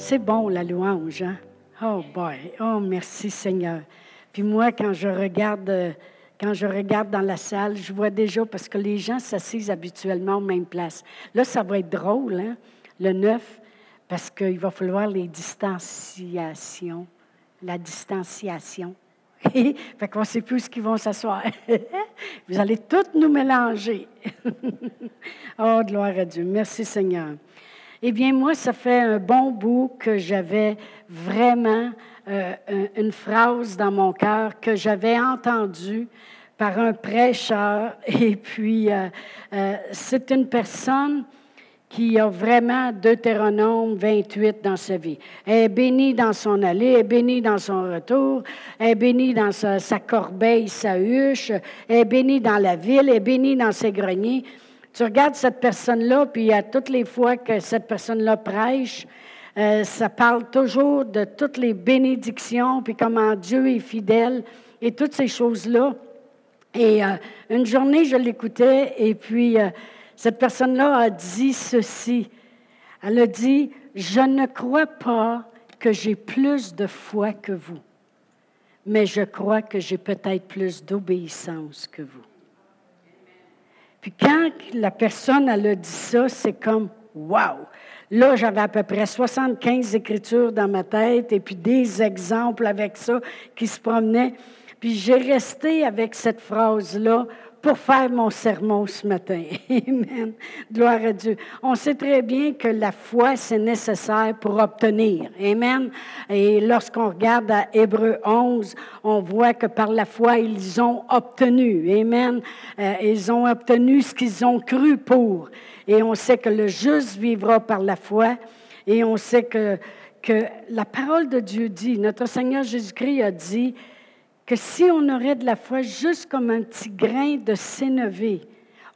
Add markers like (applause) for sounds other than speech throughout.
C'est bon la louange, hein? Oh boy, oh merci Seigneur. Puis moi, quand je regarde, quand je regarde dans la salle, je vois déjà parce que les gens s'assisent habituellement aux mêmes places. Là, ça va être drôle, hein? Le 9, parce qu'il va falloir les distanciations, la distanciation. (laughs) fait qu'on ne sait plus où ils vont s'asseoir. (laughs) Vous allez toutes nous mélanger. (laughs) oh, gloire à Dieu. Merci Seigneur. Eh bien, moi, ça fait un bon bout que j'avais vraiment euh, une phrase dans mon cœur que j'avais entendue par un prêcheur. (laughs) Et puis, euh, euh, c'est une personne qui a vraiment Deutéronome 28 dans sa vie. Elle est bénie dans son allée, elle est bénie dans son retour, elle est bénie dans sa, corbeille, sa huche, elle est bénie dans la ville, elle est bénie dans ses greniers. Tu regardes cette personne-là, puis à toutes les fois que cette personne-là prêche, euh, ça parle toujours de toutes les bénédictions, puis comment Dieu est fidèle et toutes ces choses-là. Et euh, une journée, je l'écoutais, et puis euh, cette personne-là a dit ceci. Elle a dit, je ne crois pas que j'ai plus de foi que vous, mais je crois que j'ai peut-être plus d'obéissance que vous. Puis quand la personne elle a dit ça, c'est comme wow. Là, j'avais à peu près 75 écritures dans ma tête et puis des exemples avec ça qui se promenaient. Puis j'ai resté avec cette phrase-là pour faire mon sermon ce matin. (laughs) Amen. Gloire à Dieu. On sait très bien que la foi, c'est nécessaire pour obtenir. Amen. Et lorsqu'on regarde à Hébreu 11, on voit que par la foi, ils ont obtenu. Amen. Euh, ils ont obtenu ce qu'ils ont cru pour. Et on sait que le juste vivra par la foi. Et on sait que, que la parole de Dieu dit, notre Seigneur Jésus-Christ a dit, que si on aurait de la foi juste comme un petit grain de sénévé,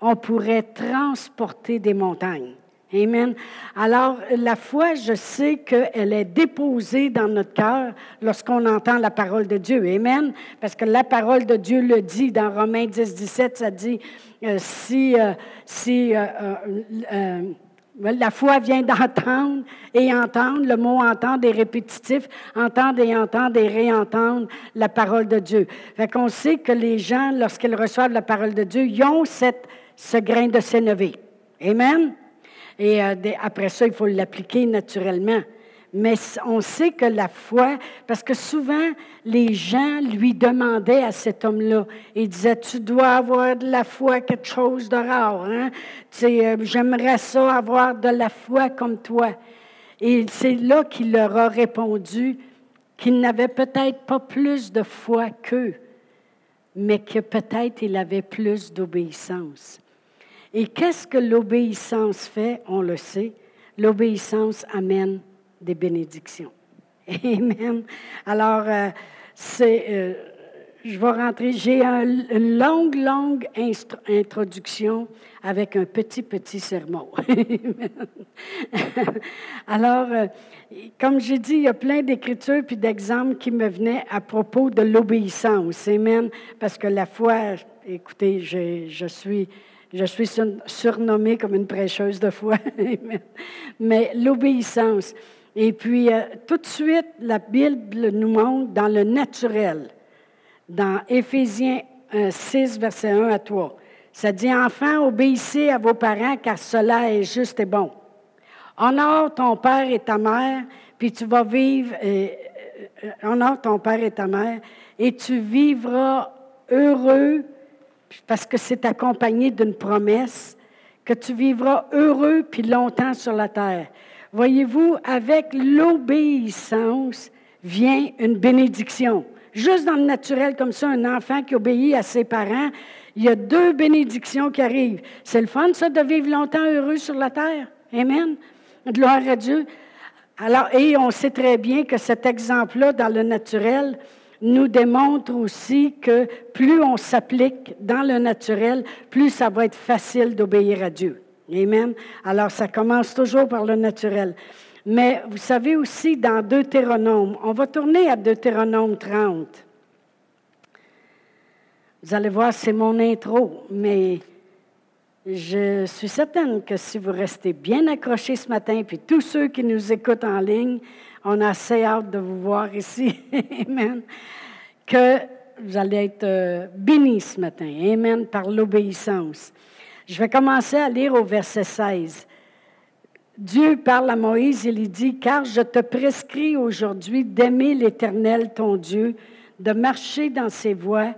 on pourrait transporter des montagnes. Amen. Alors, la foi, je sais qu'elle est déposée dans notre cœur lorsqu'on entend la parole de Dieu. Amen. Parce que la parole de Dieu le dit dans Romains 10, 17, ça dit, euh, si, euh, si euh, la foi vient d'entendre et entendre. Le mot entendre est répétitif. Entendre et entendre et réentendre la parole de Dieu. Fait qu'on sait que les gens, lorsqu'ils reçoivent la parole de Dieu, ils ont cette, ce grain de sénévé. Amen? Et euh, après ça, il faut l'appliquer naturellement. Mais on sait que la foi, parce que souvent, les gens lui demandaient à cet homme-là, ils disaient, tu dois avoir de la foi, quelque chose de rare. Hein? Euh, j'aimerais ça, avoir de la foi comme toi. Et c'est là qu'il leur a répondu qu'il n'avait peut-être pas plus de foi qu'eux, mais que peut-être il avait plus d'obéissance. Et qu'est-ce que l'obéissance fait? On le sait. L'obéissance amène des bénédictions. (laughs) Amen. Alors, euh, c'est, euh, je vais rentrer. J'ai une longue, longue introduction avec un petit, petit sermon. (laughs) Alors, euh, comme j'ai dit, il y a plein d'écritures puis d'exemples qui me venaient à propos de l'obéissance. Amen. Parce que la foi, écoutez, je, je suis je suis surnommée comme une prêcheuse de foi. (laughs) Mais l'obéissance. Et puis, euh, tout de suite, la Bible nous montre dans le naturel, dans Éphésiens 6, verset 1 à 3. Ça dit, Enfants, obéissez à vos parents, car cela est juste et bon. Honore ton père et ta mère, puis tu vas vivre, euh, euh, honore ton père et ta mère, et tu vivras heureux, parce que c'est accompagné d'une promesse, que tu vivras heureux puis longtemps sur la terre. Voyez-vous, avec l'obéissance vient une bénédiction. Juste dans le naturel, comme ça, un enfant qui obéit à ses parents, il y a deux bénédictions qui arrivent. C'est le fun, ça, de vivre longtemps heureux sur la terre. Amen. Gloire à Dieu. Alors, et on sait très bien que cet exemple-là, dans le naturel, nous démontre aussi que plus on s'applique dans le naturel, plus ça va être facile d'obéir à Dieu. Amen. Alors, ça commence toujours par le naturel. Mais vous savez aussi dans Deutéronome, on va tourner à Deutéronome 30. Vous allez voir, c'est mon intro, mais je suis certaine que si vous restez bien accrochés ce matin, puis tous ceux qui nous écoutent en ligne, on a assez hâte de vous voir ici. (laughs) Amen. Que vous allez être euh, bénis ce matin. Amen. Par l'obéissance. Je vais commencer à lire au verset 16. Dieu parle à Moïse, il lui dit, car je te prescris aujourd'hui d'aimer l'Éternel, ton Dieu, de marcher dans ses voies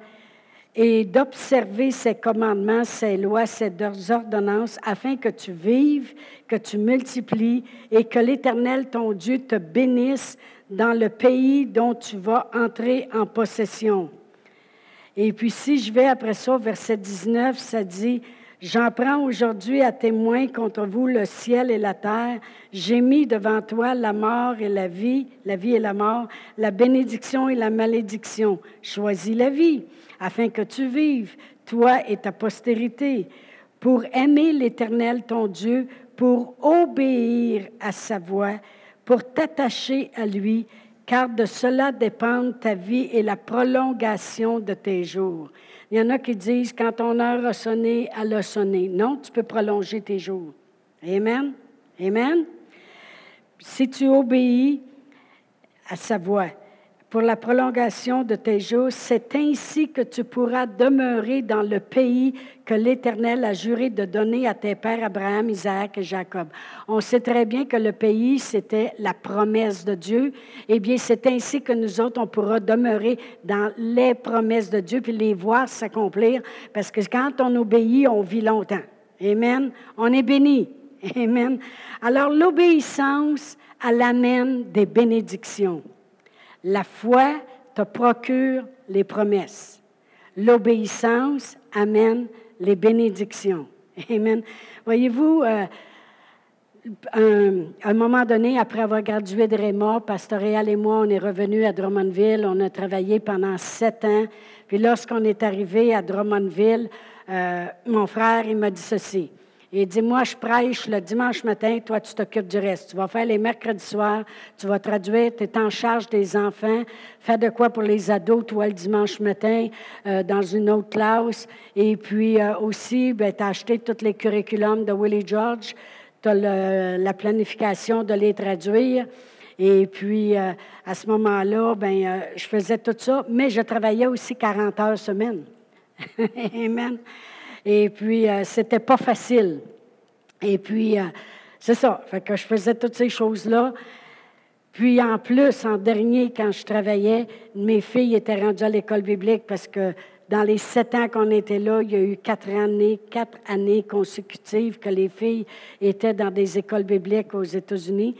et d'observer ses commandements, ses lois, ses ordonnances, afin que tu vives, que tu multiplies et que l'Éternel, ton Dieu, te bénisse dans le pays dont tu vas entrer en possession. Et puis si je vais après ça, verset 19, ça dit, J'en prends aujourd'hui à témoin contre vous le ciel et la terre. J'ai mis devant toi la mort et la vie, la vie et la mort, la bénédiction et la malédiction. Choisis la vie, afin que tu vives, toi et ta postérité, pour aimer l'Éternel ton Dieu, pour obéir à sa voix, pour t'attacher à lui, car de cela dépendent ta vie et la prolongation de tes jours. Il y en a qui disent, quand ton heure a sonné, elle a sonné. Non, tu peux prolonger tes jours. Amen? Amen? Si tu obéis à sa voix, pour la prolongation de tes jours. C'est ainsi que tu pourras demeurer dans le pays que l'Éternel a juré de donner à tes pères Abraham, Isaac et Jacob. On sait très bien que le pays, c'était la promesse de Dieu. Eh bien, c'est ainsi que nous autres, on pourra demeurer dans les promesses de Dieu puis les voir s'accomplir. Parce que quand on obéit, on vit longtemps. Amen. On est béni. Amen. Alors, l'obéissance, elle amène des bénédictions. La foi te procure les promesses. L'obéissance amène les bénédictions. (laughs) Amen. Voyez-vous, euh, à un moment donné, après avoir gradué de Réma, Pastoréal et moi, on est revenus à Drummondville. On a travaillé pendant sept ans. Puis lorsqu'on est arrivé à Drummondville, euh, mon frère, il m'a dit ceci. Il dit, moi, je prêche le dimanche matin, toi, tu t'occupes du reste. Tu vas faire les mercredis soirs, tu vas traduire, tu es en charge des enfants, faire de quoi pour les ados, toi, le dimanche matin, euh, dans une autre classe. Et puis euh, aussi, ben, tu as acheté tous les curriculums de Willie George, tu as la planification de les traduire. Et puis, euh, à ce moment-là, ben, je faisais tout ça, mais je travaillais aussi 40 heures semaine. (laughs) Amen. Et puis, euh, c'était pas facile. Et puis, euh, c'est ça. Fait que je faisais toutes ces choses-là. Puis, en plus, en dernier, quand je travaillais, mes filles étaient rendues à l'école biblique parce que dans les sept ans qu'on était là, il y a eu quatre années, quatre années consécutives que les filles étaient dans des écoles bibliques aux États-Unis.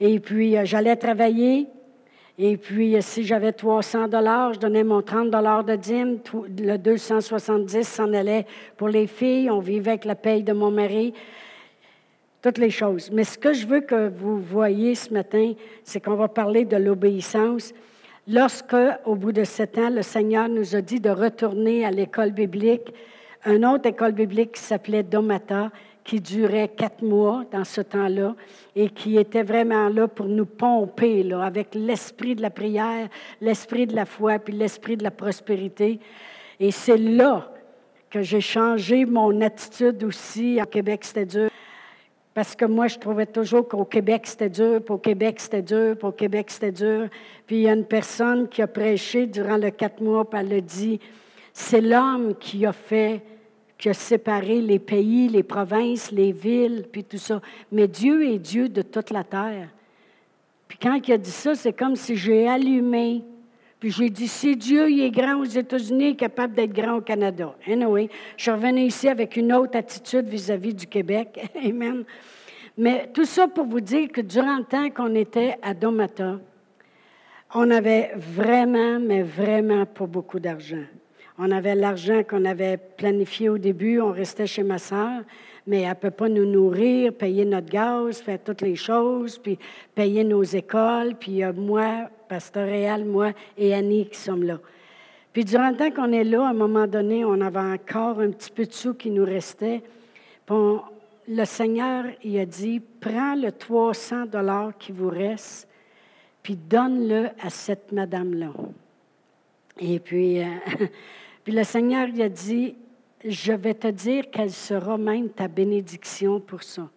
Et puis, euh, j'allais travailler. Et puis, si j'avais 300 dollars, je donnais mon 30 dollars de dîme. Le 270 s'en allait pour les filles. On vivait avec la paye de mon mari. Toutes les choses. Mais ce que je veux que vous voyez ce matin, c'est qu'on va parler de l'obéissance. Lorsque, au bout de sept ans, le Seigneur nous a dit de retourner à l'école biblique, une autre école biblique qui s'appelait Domata, qui durait quatre mois dans ce temps-là et qui était vraiment là pour nous pomper là, avec l'esprit de la prière, l'esprit de la foi, puis l'esprit de la prospérité. Et c'est là que j'ai changé mon attitude aussi. À Québec, c'était dur. Parce que moi, je trouvais toujours qu'au Québec, c'était dur, puis au Québec, c'était dur, puis au Québec, c'était dur. Puis il y a une personne qui a prêché durant le quatre mois, puis elle a dit, c'est l'homme qui a fait qui a séparé les pays, les provinces, les villes, puis tout ça. Mais Dieu est Dieu de toute la terre. Puis quand il a dit ça, c'est comme si j'ai allumé. Puis j'ai dit, si Dieu il est grand aux États-Unis, il est capable d'être grand au Canada. Anyway, je suis revenue ici avec une autre attitude vis-à-vis du Québec. (laughs) Amen. Mais tout ça pour vous dire que durant le temps qu'on était à Domata, on avait vraiment, mais vraiment pas beaucoup d'argent. On avait l'argent qu'on avait planifié au début, on restait chez ma soeur, mais elle ne peut pas nous nourrir, payer notre gaz, faire toutes les choses, puis payer nos écoles, puis a moi, Pasteur Réal, moi et Annie qui sommes là. Puis durant le temps qu'on est là, à un moment donné, on avait encore un petit peu de sous qui nous restait. Puis le Seigneur, il a dit, prends le 300 dollars qui vous reste, puis donne-le à cette madame-là. Et puis, euh, (laughs) Puis le Seigneur lui a dit, je vais te dire quelle sera même ta bénédiction pour ça.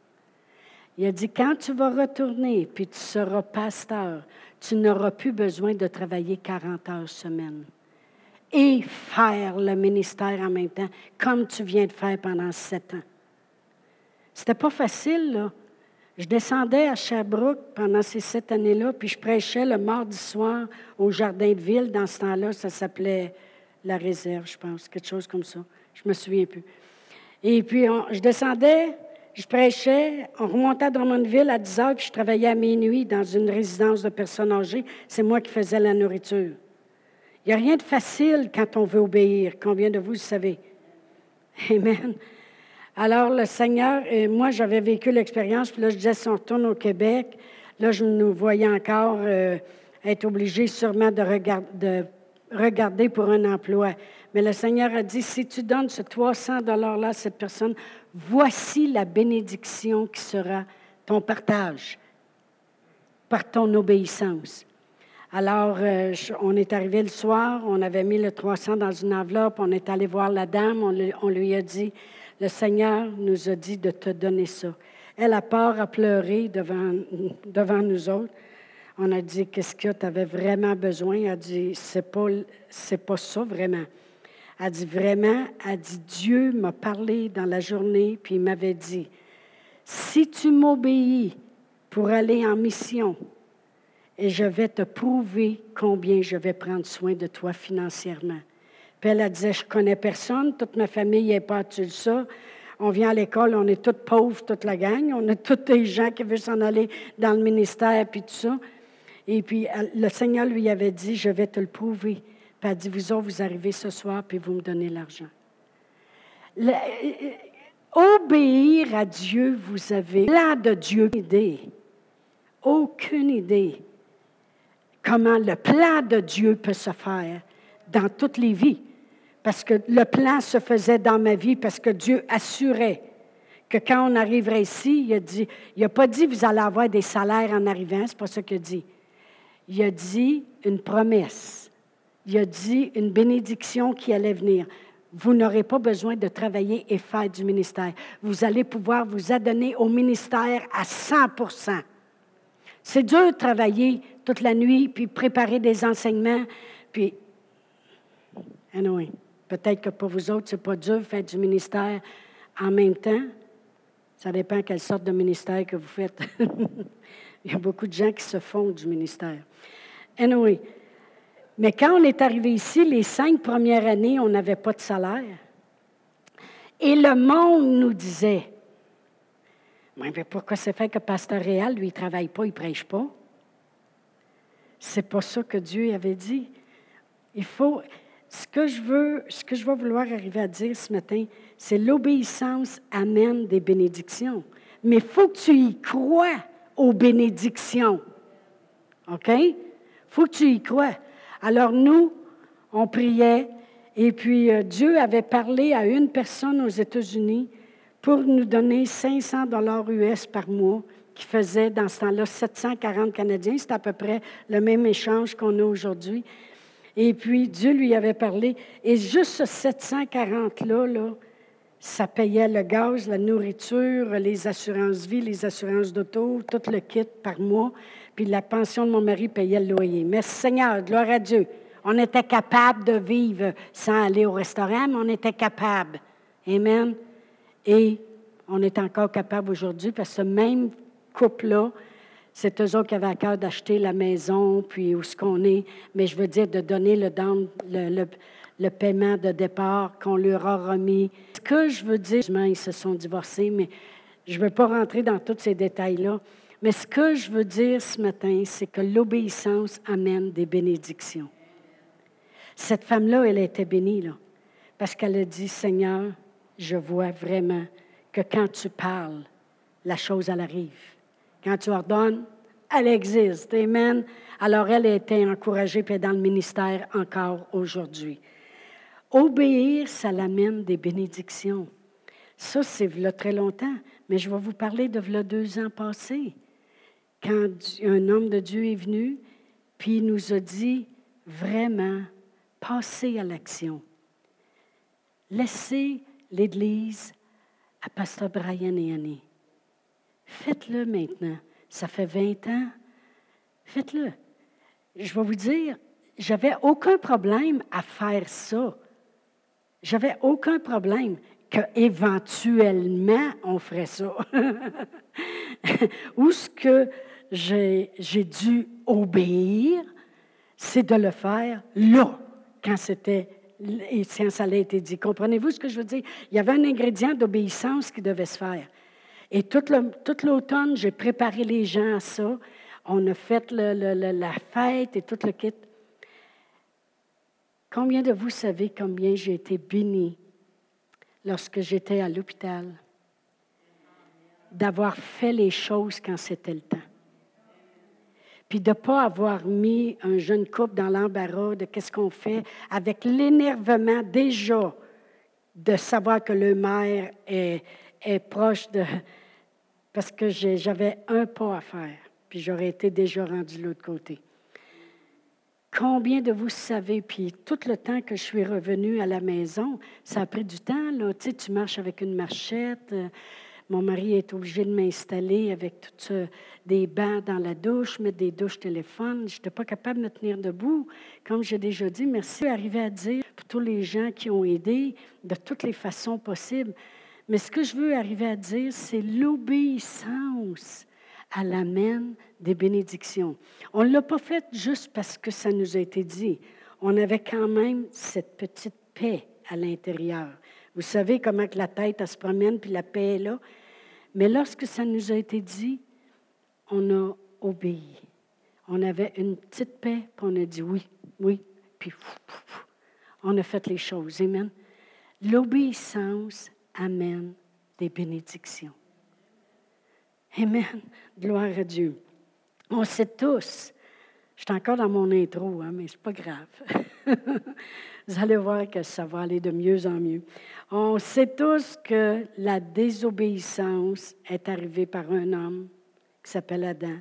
Il a dit, quand tu vas retourner, puis tu seras pasteur, tu n'auras plus besoin de travailler 40 heures semaine et faire le ministère en même temps, comme tu viens de faire pendant sept ans. C'était pas facile, là. Je descendais à Sherbrooke pendant ces sept années-là, puis je prêchais le mardi soir au jardin de ville. Dans ce temps-là, ça s'appelait la réserve, je pense, quelque chose comme ça. Je me souviens plus. Et puis, je descendais, je prêchais, on remontait à Drummondville à 10 heures, puis je travaillais à minuit dans une résidence de personnes âgées. C'est moi qui faisais la nourriture. Il n'y a rien de facile quand on veut obéir. Combien de vous le savez? Amen. Alors, le Seigneur, et moi, j'avais vécu l'expérience, puis là, je disais, si on retourne au Québec, là, je nous voyais encore euh, être obligés sûrement de, de, regarder pour un emploi. Mais le Seigneur a dit, si tu donnes ce 300 $-là à cette personne, voici la bénédiction qui sera ton partage par ton obéissance. Alors, euh, on est arrivé le soir, on avait mis le 300 dans une enveloppe, on est allé voir la dame, on lui a dit, le Seigneur nous a dit de te donner ça. Elle a peur à pleurer devant, devant nous autres. On a dit, qu'est-ce que tu avais vraiment besoin? Elle a dit, c'est pas, pas ça vraiment. Elle a dit, vraiment, elle a dit, Dieu m'a parlé dans la journée, puis il m'avait dit, si tu m'obéis pour aller en mission, et je vais te prouver combien je vais prendre soin de toi financièrement. Puis elle, a disait, je connais personne, toute ma famille n'est pas de ça. On vient à l'école, on est toutes pauvres, toute la gang. On a (laughs) tous des gens qui veulent s'en aller dans le ministère, puis tout ça. Et puis, le Seigneur lui avait dit, je vais te le prouver. Puis elle a dit, vous autres, vous arrivez ce soir, puis vous me donnez l'argent. Euh, obéir à Dieu, vous avez là de Dieu idée. Aucune idée comment le plan de Dieu peut se faire dans toutes les vies. Parce que le plan se faisait dans ma vie parce que Dieu assurait que quand on arriverait ici, il a dit, il n'a pas dit vous allez avoir des salaires en arrivant, c'est pas ça qu'il a dit. Il a dit une promesse. Il a dit une bénédiction qui allait venir. Vous n'aurez pas besoin de travailler et faire du ministère. Vous allez pouvoir vous adonner au ministère à 100% C'est dur de travailler toute la nuit, puis préparer des enseignements, puis Anyway, peut-être que pour vous autres, ce n'est pas dur de faire du ministère en même temps. Ça dépend quelle sorte de ministère que vous faites. (laughs) Il y a beaucoup de gens qui se font du ministère. Anyway, mais quand on est arrivé ici, les cinq premières années, on n'avait pas de salaire. Et le monde nous disait, mais pourquoi c'est fait que Pasteur Réal, lui, il ne travaille pas, il ne prêche pas? C'est pas ça que Dieu avait dit. Il faut, ce que je veux, ce que je vais vouloir arriver à dire ce matin, c'est l'obéissance amène des bénédictions. Mais il faut que tu y crois aux bénédictions. OK? Faut que tu y crois. Alors nous, on priait et puis euh, Dieu avait parlé à une personne aux États-Unis pour nous donner 500 dollars US par mois, qui faisait dans ce temps-là 740 Canadiens. C'est à peu près le même échange qu'on a aujourd'hui. Et puis, Dieu lui avait parlé. Et juste ce 740-là, là, ça payait le gaz, la nourriture, les assurances-vie, les assurances d'auto, tout le kit par mois. Puis la pension de mon mari payait le loyer. Mais Seigneur, gloire à Dieu. On était capable de vivre sans aller au restaurant, mais on était capable. Amen. Et on est encore capable aujourd'hui parce que ce même couple-là c'est eux autres qui avaient à cœur d'acheter la maison, puis où ce qu'on est. Mais je veux dire de donner le, le, le, paiement de départ qu'on leur a remis. Ce que je veux dire, ils se sont divorcés, mais je ne veux pas rentrer dans tous ces détails-là. Mais ce que je veux dire ce matin, c'est que l'obéissance amène des bénédictions. Cette femme-là, elle était bénie, là, parce qu'elle a dit, Seigneur, je vois vraiment que quand tu parles, la chose, elle arrive. Quand tu ordonnes, elle existe. Amen. Alors, elle a été encouragée, puis dans le ministère encore aujourd'hui. Obéir, ça l'amène des bénédictions. Ça, c'est là très longtemps, mais je vais vous parler de là deux ans passés, quand un homme de Dieu est venu, puis il nous a dit vraiment, passez à l'action. Laissez l'Église à Pasteur Brian et Annie. Faites-le maintenant. Ça fait 20 ans. Faites-le. Je vais vous dire, j'avais aucun problème à faire ça. J'avais aucun problème qu'éventuellement on ferait ça. (laughs) Ou ce que j'ai dû obéir, c'est de le faire là, quand c'était et ça a été dit. Comprenez-vous ce que je veux dire? Il y avait un ingrédient d'obéissance qui devait se faire. Et tout l'automne, j'ai préparé les gens à ça. On a fait la fête et tout le kit. Combien de vous savez combien j'ai été bénie lorsque j'étais à l'hôpital d'avoir fait les choses quand c'était le temps? Puis de ne pas avoir mis un jeune couple dans l'embarras de qu'est-ce qu'on fait avec l'énervement déjà de savoir que le maire est, est proche de... Parce que j'avais un pas à faire, puis j'aurais été déjà rendu de l'autre côté. Combien de vous savez, puis tout le temps que je suis revenue à la maison, ça a pris du temps, là. Tu marches avec une marchette. Euh, mon mari est obligé de m'installer avec des bancs dans la douche, mettre des douches téléphones. Je n'étais pas capable de me tenir debout. Comme j'ai déjà dit, merci d'arriver à dire pour tous les gens qui ont aidé de toutes les façons possibles. Mais ce que je veux arriver à dire, c'est l'obéissance à l'amène des bénédictions. On ne l'a pas fait juste parce que ça nous a été dit. On avait quand même cette petite paix à l'intérieur. Vous savez comment la tête elle se promène, puis la paix est là. Mais lorsque ça nous a été dit, on a obéi. On avait une petite paix, puis on a dit oui, oui, puis on a fait les choses. Amen. L'obéissance amène des bénédictions. Amen. Gloire à Dieu. On sait tous, je suis encore dans mon intro, hein, mais ce n'est pas grave. (laughs) Vous allez voir que ça va aller de mieux en mieux. On sait tous que la désobéissance est arrivée par un homme qui s'appelle Adam.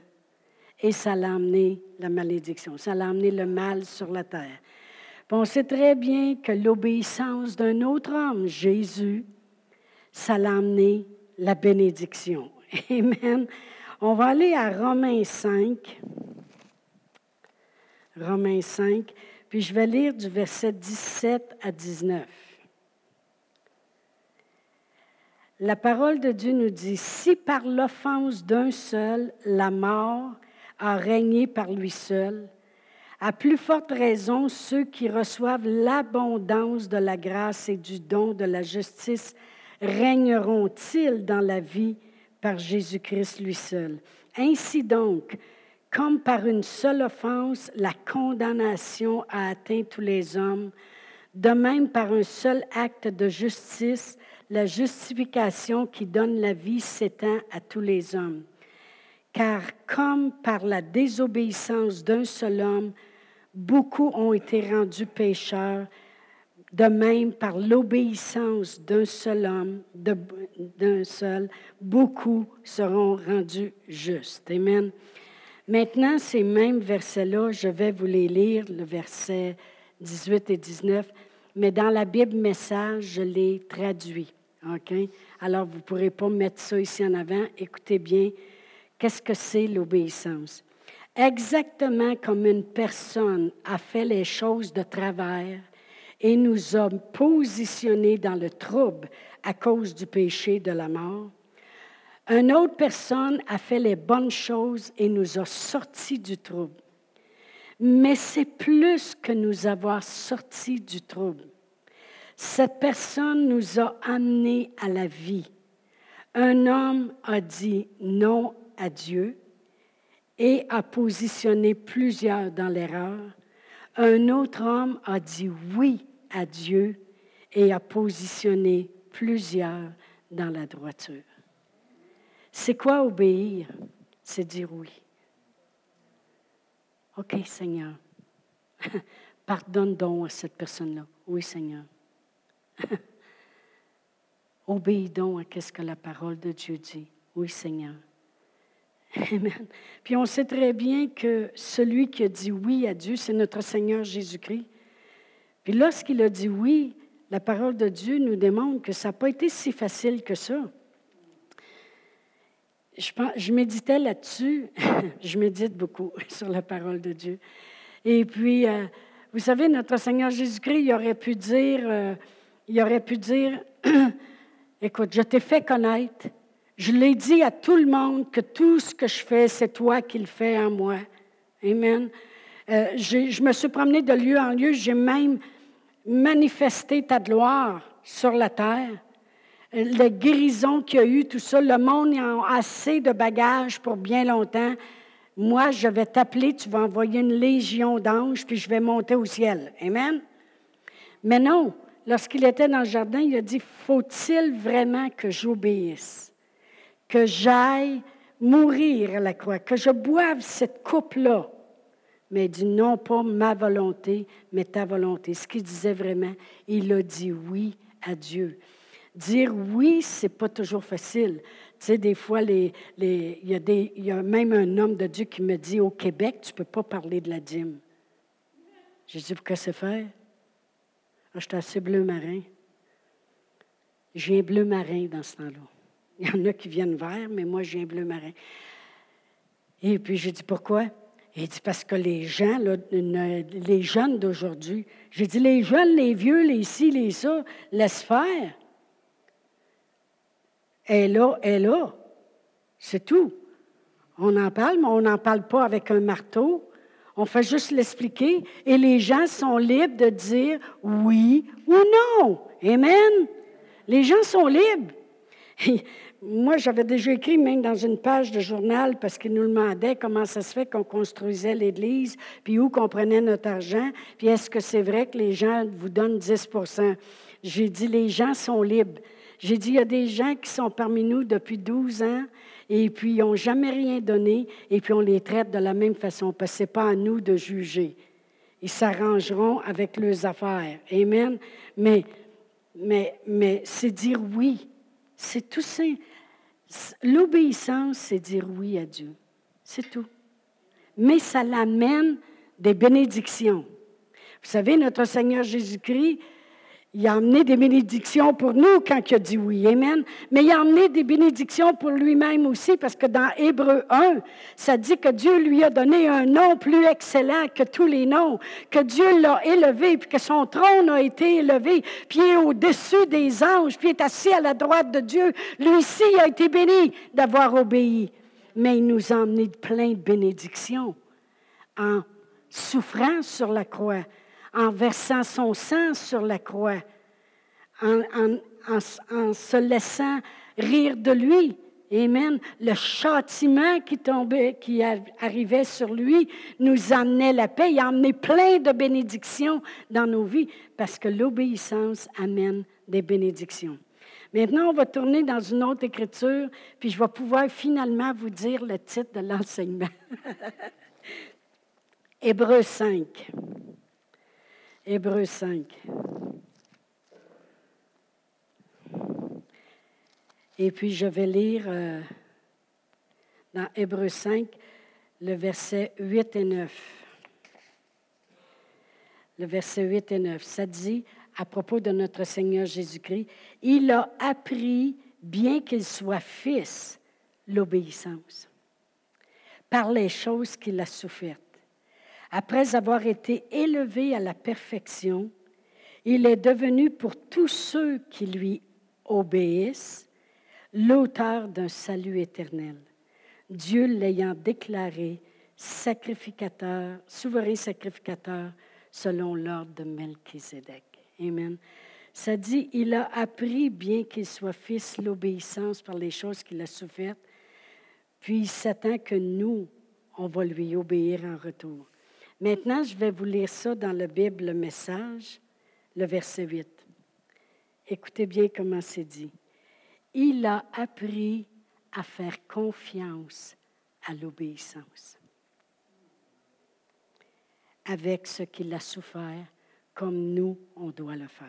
Et ça l'a amené la malédiction, ça l'a amené le mal sur la terre. on sait très bien que l'obéissance d'un autre homme, Jésus, ça l'a amené la bénédiction. (laughs) Amen. On va aller à Romains 5. Romains 5, puis je vais lire du verset 17 à 19. La parole de Dieu nous dit, si par l'offense d'un seul, la mort a régné par lui seul, à plus forte raison, ceux qui reçoivent l'abondance de la grâce et du don de la justice régneront-ils dans la vie par Jésus-Christ lui seul. Ainsi donc, comme par une seule offense, la condamnation a atteint tous les hommes, de même par un seul acte de justice, la justification qui donne la vie s'étend à tous les hommes. Car comme par la désobéissance d'un seul homme, beaucoup ont été rendus pécheurs, de même, par l'obéissance d'un seul homme, d'un seul, beaucoup seront rendus justes. Amen. Maintenant, ces mêmes versets-là, je vais vous les lire, le verset 18 et 19, mais dans la Bible Message, je les traduis. OK? Alors, vous ne pourrez pas mettre ça ici en avant. Écoutez bien, qu'est-ce que c'est l'obéissance? Exactement comme une personne a fait les choses de travers, et nous a positionnés dans le trouble à cause du péché de la mort. Une autre personne a fait les bonnes choses et nous a sortis du trouble. Mais c'est plus que nous avoir sortis du trouble. Cette personne nous a amenés à la vie. Un homme a dit non à Dieu et a positionné plusieurs dans l'erreur un autre homme a dit oui à Dieu et a positionné plusieurs dans la droiture. C'est quoi obéir? C'est dire oui. OK, Seigneur. (laughs) Pardonne donc à cette personne-là. Oui, Seigneur. (laughs) Obéis donc à ce que la parole de Dieu dit. Oui, Seigneur. Amen. Puis on sait très bien que celui qui a dit oui à Dieu, c'est notre Seigneur Jésus-Christ. Puis lorsqu'il a dit oui la parole de Dieu nous démontre que ça n'a pas été si facile que ça. Je, méditais là-dessus. (laughs) je médite beaucoup (laughs) sur la parole de Dieu. Et puis, euh, vous savez, notre Seigneur Jésus-Christ, il aurait pu dire, euh, il aurait pu dire, (clears throat) écoute, je t'ai fait connaître. Je l'ai dit à tout le monde que tout ce que je fais, c'est toi qui le fais en moi. Amen. Euh, je me suis promené de lieu en lieu. J'ai même manifesté ta gloire sur la terre. Les guérisons qu'il y a eu, tout ça, le monde a assez de bagages pour bien longtemps. Moi, je vais t'appeler, tu vas envoyer une légion d'anges, puis je vais monter au ciel. Amen. Mais non, lorsqu'il était dans le jardin, il a dit, faut-il vraiment que j'obéisse, que j'aille mourir à la croix, que je boive cette coupe-là? Mais il dit non pas ma volonté, mais ta volonté. Ce qu'il disait vraiment, il a dit oui à Dieu. Dire oui, c'est pas toujours facile. Tu sais, des fois, il y a même un homme de Dieu qui me dit au Québec, tu ne peux pas parler de la dîme. J'ai dit, pourquoi c'est faire? Ah, J'étais assez bleu marin. J'ai un bleu marin dans ce temps-là. Il y en a qui viennent vert, mais moi, j'ai un bleu marin. Et puis, j'ai dit, pourquoi? Il dit, parce que les gens, les jeunes d'aujourd'hui, j'ai dit, les jeunes, les vieux, les ci, les ça, laisse faire. Est là, est là. C'est tout. On en parle, mais on n'en parle pas avec un marteau. On fait juste l'expliquer et les gens sont libres de dire oui ou non. Amen. Les gens sont libres. Moi, j'avais déjà écrit même dans une page de journal parce qu'ils nous demandaient comment ça se fait qu'on construisait l'Église, puis où qu'on prenait notre argent, puis est-ce que c'est vrai que les gens vous donnent 10 J'ai dit, les gens sont libres. J'ai dit, il y a des gens qui sont parmi nous depuis 12 ans et puis ils n'ont jamais rien donné et puis on les traite de la même façon parce que ce n'est pas à nous de juger. Ils s'arrangeront avec leurs affaires. Amen. Mais, mais, mais c'est dire oui. C'est tout simple. L'obéissance, c'est dire oui à Dieu. C'est tout. Mais ça l'amène des bénédictions. Vous savez, notre Seigneur Jésus-Christ, il a amené des bénédictions pour nous quand il a dit oui. Amen. Mais il a amené des bénédictions pour lui-même aussi, parce que dans Hébreu 1, ça dit que Dieu lui a donné un nom plus excellent que tous les noms, que Dieu l'a élevé, puis que son trône a été élevé, puis est au-dessus des anges, puis est assis à la droite de Dieu. Lui-ci a été béni d'avoir obéi. Mais il nous a amené plein de bénédictions en souffrant sur la croix en versant son sang sur la croix, en, se laissant rire de lui. Amen. Le châtiment qui tombait, qui arrivait sur lui, nous amenait la paix. Il amené plein de bénédictions dans nos vies parce que l'obéissance amène des bénédictions. Maintenant, on va tourner dans une autre écriture, puis je vais pouvoir finalement vous dire le titre de l'enseignement. (laughs) Hébreu 5. Hébreu 5. Et puis je vais lire euh, dans Hébreu 5 le verset 8 et 9. Le verset 8 et 9, ça dit à propos de notre Seigneur Jésus-Christ, il a appris, bien qu'il soit fils, l'obéissance par les choses qu'il a souffertes après avoir été élevé à la perfection, il est devenu pour tous ceux qui lui obéissent l'auteur d'un salut éternel. Dieu l'ayant déclaré sacrificateur, souverain sacrificateur selon l'ordre de Melchizedek. Amen. Ça dit, il a appris, bien qu'il soit fils, l'obéissance par les choses qu'il a souffertes, puis il s'attend que nous, on va lui obéir en retour. Maintenant, je vais vous lire ça dans la Bible, le message, le verset 8. Écoutez bien comment c'est dit. Il a appris à faire confiance à l'obéissance. Avec ce qu'il a souffert, comme nous, on doit le faire.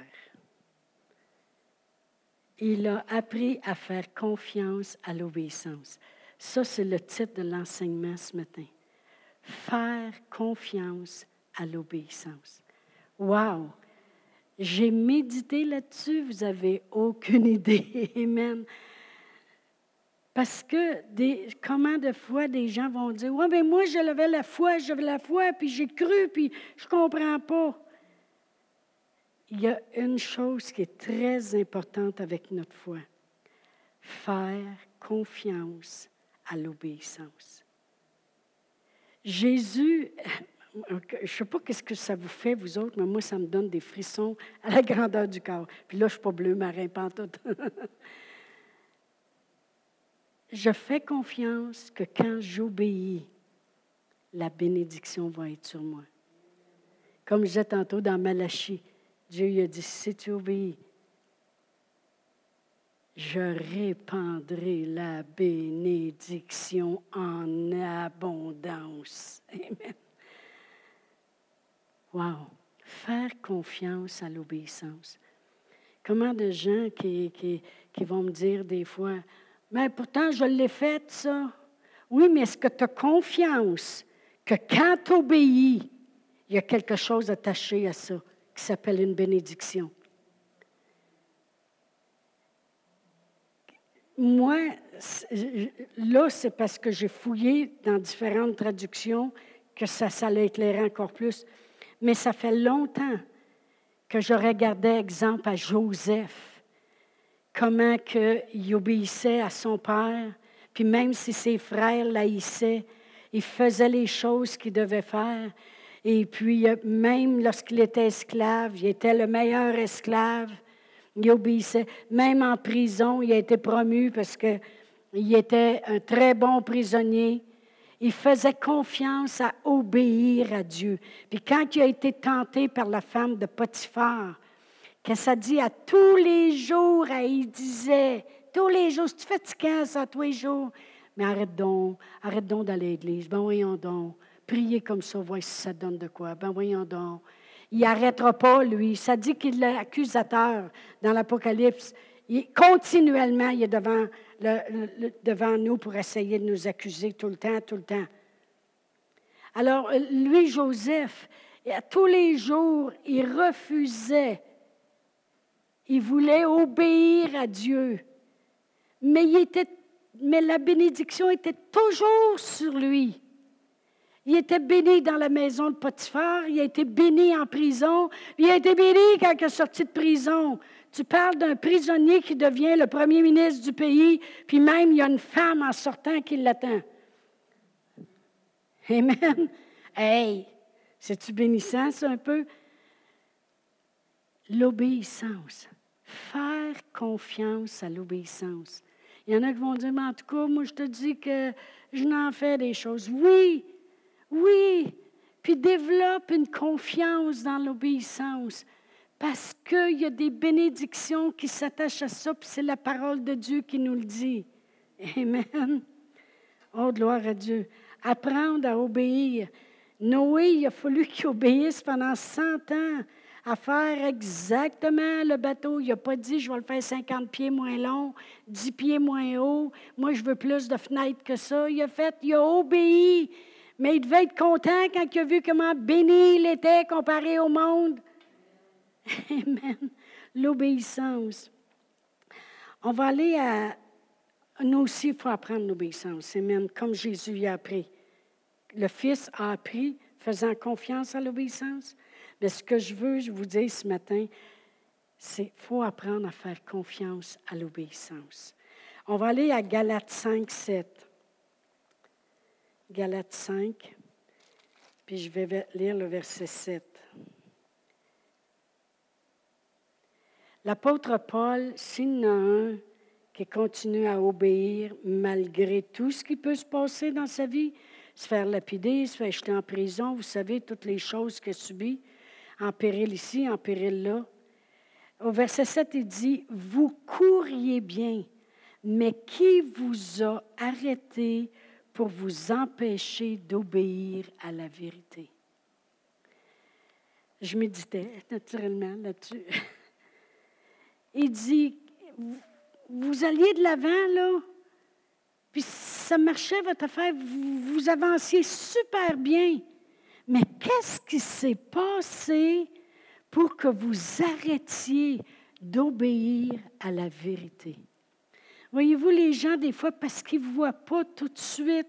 Il a appris à faire confiance à l'obéissance. Ça, c'est le titre de l'enseignement ce matin faire confiance à l'obéissance. Wow! J'ai médité là-dessus, vous n'avez aucune (laughs) idée. Amen. Parce que des, comment de fois des gens vont dire Ouais, mais moi, j'avais la foi, j'avais la foi, puis j'ai cru, puis je ne comprends pas. Il y a une chose qui est très importante avec notre foi faire confiance à l'obéissance. Jésus, je ne sais pas qu'est-ce que ça vous fait, vous autres, mais moi, ça me donne des frissons à la grandeur du corps. Puis là, je ne suis pas bleu marin, pantoute. (laughs) je fais confiance que quand j'obéis, la bénédiction va être sur moi. Comme je disais tantôt dans Malachie, Dieu lui a dit, si tu obéis, je répandrai la bénédiction en abondance. Amen. Wow! Faire confiance à l'obéissance. Comment de gens qui, qui, qui, vont me dire des fois, mais pourtant je l'ai fait, ça. Oui, mais est-ce que tu as confiance que quand tu obéis, il y a quelque chose attaché à ça qui s'appelle une bénédiction? Moi, là, c'est parce que j'ai fouillé dans différentes traductions que ça, ça l'a éclairé encore plus. Mais ça fait longtemps que je regardais exemple à Joseph, comment il obéissait à son père, puis même si ses frères l'haïssaient, il faisait les choses qu'il devait faire. Et puis, même lorsqu'il était esclave, il était le meilleur esclave. Il obéissait. Même en prison, il a été promu parce qu'il était un très bon prisonnier. Il faisait confiance à obéir à Dieu. Puis quand il a été tenté par la femme de Potiphar, que ça dit? À tous les jours, il disait, tous les jours, tu fais ça tous les jours, mais arrête donc, arrête donc d'aller à l'église. Ben voyons donc, priez comme ça, voyez si ça donne de quoi. Ben voyons donc. Il n'arrêtera pas, lui. Ça dit qu'il est accusateur dans l'Apocalypse. continuellement, il est devant, nous pour essayer de nous accuser tout le temps, tout le temps. Alors, lui, Joseph, tous les jours, il refusait. Il voulait obéir à Dieu. Il mais la bénédiction était toujours sur lui. Il était béni dans la maison de Potiphar, il a été béni en prison, il a été béni quand il est sorti de prison. Tu parles d'un prisonnier qui devient le premier ministre du pays, puis même il y a une femme en sortant qui l'attend. Amen. Hey, c'est-tu bénissant, ça, un peu? L'obéissance. Faire confiance à l'obéissance. Il y en a qui vont dire, mais en tout cas, moi, je te dis que je n'en fais des choses. Oui, oui, puis développe une confiance dans l'obéissance. Parce qu'il y a des bénédictions qui s'attachent à ça, puis c'est la parole de Dieu qui nous le dit. Amen. Oh, gloire à Dieu. Apprendre à obéir. Noé, il a fallu qu'il obéisse pendant 100 ans à faire exactement le bateau. Il n'a pas dit, je vais le faire 50 pieds moins long, 10 pieds moins haut. Moi, je veux plus de fenêtres que ça. Il a fait, il a obéi mais il devait être content quand il a vu comment béni il était comparé au monde. (laughs) Amen. L'obéissance. On va aller à. Nous aussi, il faut apprendre l'obéissance. Amen. Comme Jésus a appris. Le Fils a appris, faisant confiance à l'obéissance. Mais ce que je veux vous dire ce matin, c'est qu'il faut apprendre à faire confiance à l'obéissance. On va aller à Galates 5, 7. Galates 5, puis je vais lire le verset 7. L'apôtre Paul, s'il y en a un qui continue à obéir malgré tout ce qui peut se passer dans sa vie, se faire lapider, se faire jeter en prison, vous savez, toutes les choses qu'il a subies, en péril ici, en péril là. Au verset 7, il dit, Vous courriez bien, mais qui vous a arrêté pour vous empêcher d'obéir à la vérité. Je méditais naturellement là-dessus. (laughs) Il dit, vous alliez de l'avant, là, puis ça marchait votre affaire, vous, avanciez super bien. Mais qu'est-ce qui s'est passé pour que vous arrêtiez d'obéir à la vérité? Voyez-vous, les gens, des fois, parce qu'ils ne voient pas tout de suite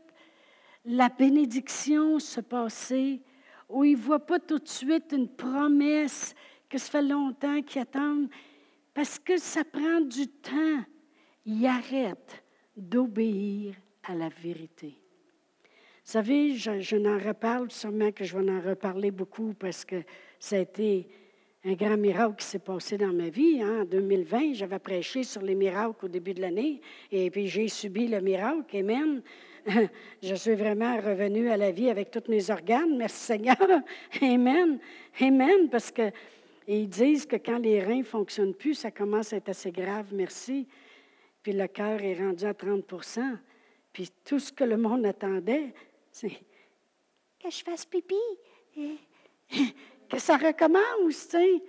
la bénédiction se passer, ou ils ne voient pas tout de suite une promesse que ça fait longtemps qu'ils attendent, parce que ça prend du temps, ils arrêtent d'obéir à la vérité. Vous savez, je, je n'en reparle, sûrement que je vais en reparler beaucoup parce que ça a été un grand miracle qui s'est passé dans ma vie. Hein. En 2020, j'avais prêché sur les miracles au début de l'année et puis j'ai subi le miracle. Amen. (laughs) Je suis vraiment revenu à la vie avec tous mes organes. Merci Seigneur. (laughs) Amen. Amen. Parce que ils disent que quand les reins ne fonctionnent plus, ça commence à être assez grave. Merci. Puis le cœur est rendu à 30% Puis tout ce que le monde attendait, c'est que je fasse pipi (laughs) que ça recommence, tu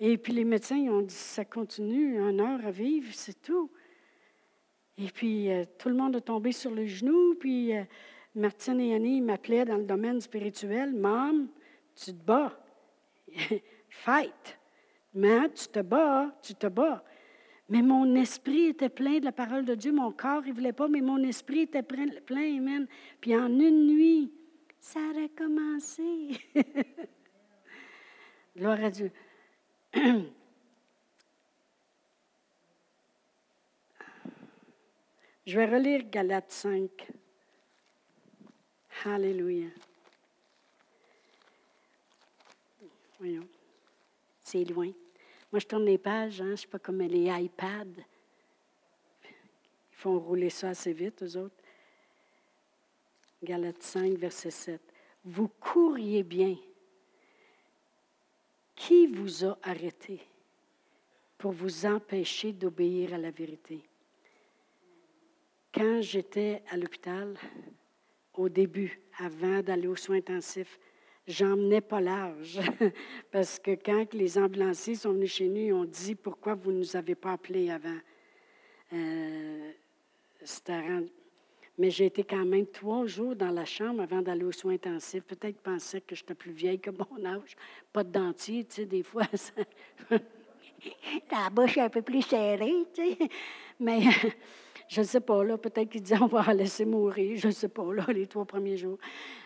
Et puis les médecins ont dit, ça continue, une heure à vivre, c'est tout. Et puis euh, tout le monde est tombé sur le genou, puis euh, Martine et Annie m'appelaient dans le domaine spirituel, Maman, tu te bats, (laughs) fight. Mais tu te bats, tu te bats. Mais mon esprit était plein de la parole de Dieu. Mon corps, il ne voulait pas, mais mon esprit était plein, plein, amen. Puis en une nuit, ça a recommencé. (laughs) Gloire à Dieu. Je vais relire Galates 5. Alléluia. Voyons. C'est loin. Moi, je tourne les pages, hein, je ne suis pas comme les iPads. Ils font rouler ça assez vite, eux autres. Galates 5, verset 7. Vous courriez bien qui vous a arrêté pour vous empêcher d'obéir à la vérité? Quand j'étais à l'hôpital, au début, avant d'aller aux soins intensifs, j'emmenais pas large. (laughs) Parce que quand les ambulanciers sont venus chez nous, ils ont dit Pourquoi vous ne nous avez pas appelés avant euh, mais j'ai été quand même trois jours dans la chambre avant d'aller aux soins intensifs. Peut-être pensaient que j'étais plus vieille que mon âge. Pas de dentier, tu sais, des fois. (laughs) Ça... la bouche un peu plus serrée, tu sais. Mais (laughs) je ne sais pas, là, peut-être qu'ils disaient on va la laisser mourir. Je ne sais pas, là, les trois premiers jours.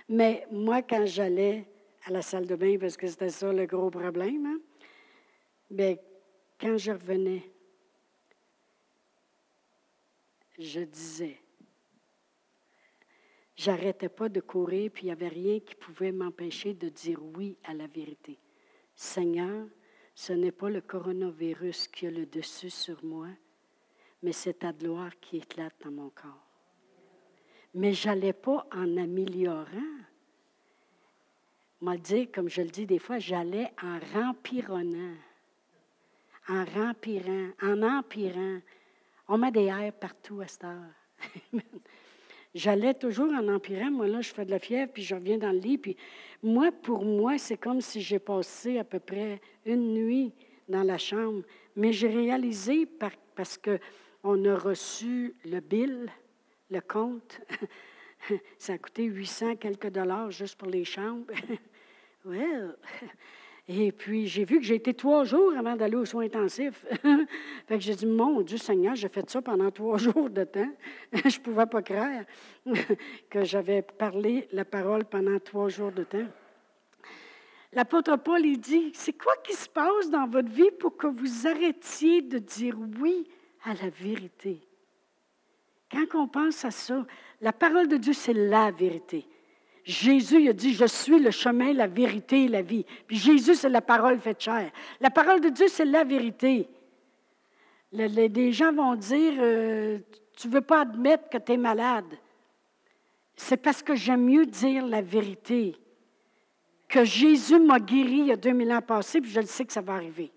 Mais moi, quand j'allais à la salle de bain, parce que c'était ça le gros problème, hein, bien, quand je revenais, je disais, J'arrêtais pas de courir, puis il n'y avait rien qui pouvait m'empêcher de dire oui à la vérité. Seigneur, ce n'est pas le coronavirus qui a le dessus sur moi, mais c'est ta gloire qui éclate dans mon corps. Mais je n'allais pas en améliorant. Moi, dire, comme je le dis des fois, j'allais en rempironnant, en rempirant, en empirant. On met des airs partout à cette heure. (laughs) J'allais toujours en empirant. Moi, là, je fais de la fièvre, puis je reviens dans le lit. Puis moi, pour moi, c'est comme si j'ai passé à peu près une nuit dans la chambre. Mais j'ai réalisé parce qu'on a reçu le bill, le compte. (laughs) Ça a coûté 800 quelques dollars juste pour les chambres. (laughs) well, et puis, j'ai vu que j'ai été trois jours avant d'aller aux soins intensifs. (laughs) fait que j'ai dit, mon Dieu Seigneur, j'ai fait ça pendant trois (laughs) jours de temps. (laughs) Je ne pouvais pas croire que j'avais parlé la parole pendant trois jours de temps. L'apôtre Paul, il dit, c'est quoi qui se passe dans votre vie pour que vous arrêtiez de dire oui à la vérité? Quand on pense à ça, la parole de Dieu, c'est la vérité. Jésus a dit, je suis le chemin, la vérité et la vie. Puis Jésus, c'est la parole faite chair. La parole de Dieu, c'est la vérité. Les, gens vont dire, euh, tu ne veux pas admettre que tu es malade. C'est parce que j'aime mieux dire la vérité. Que Jésus m'a guéri il y a 2000 ans passés, puis je le sais que ça va arriver.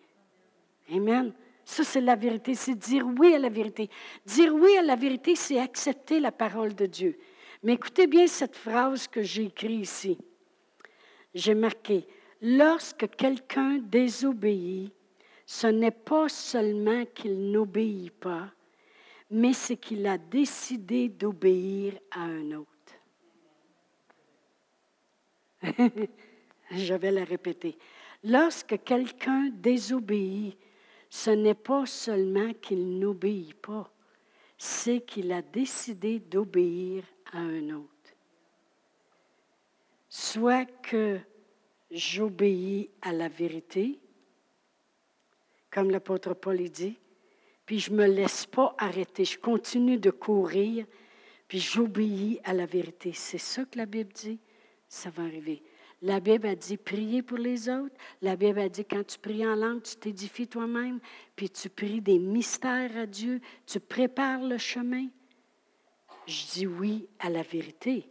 Amen. Ça, c'est la vérité, c'est dire oui à la vérité. Dire oui à la vérité, c'est accepter la parole de Dieu. Mais écoutez bien cette phrase que j'ai écrite ici. J'ai marqué, lorsque quelqu'un désobéit, ce n'est pas seulement qu'il n'obéit pas, mais c'est qu'il a décidé d'obéir à un autre. (laughs) Je vais la répéter. Lorsque quelqu'un désobéit, ce n'est pas seulement qu'il n'obéit pas, c'est qu'il a décidé d'obéir à un autre. Soit que j'obéis à la vérité, comme l'apôtre Paul dit, puis je ne me laisse pas arrêter, je continue de courir, puis j'obéis à la vérité. C'est ça que la Bible dit, ça va arriver. La Bible a dit prier pour les autres. La Bible a dit quand tu pries en langue, tu t'édifies toi-même, puis tu pries des mystères à Dieu, tu prépares le chemin. Je dis oui à la vérité.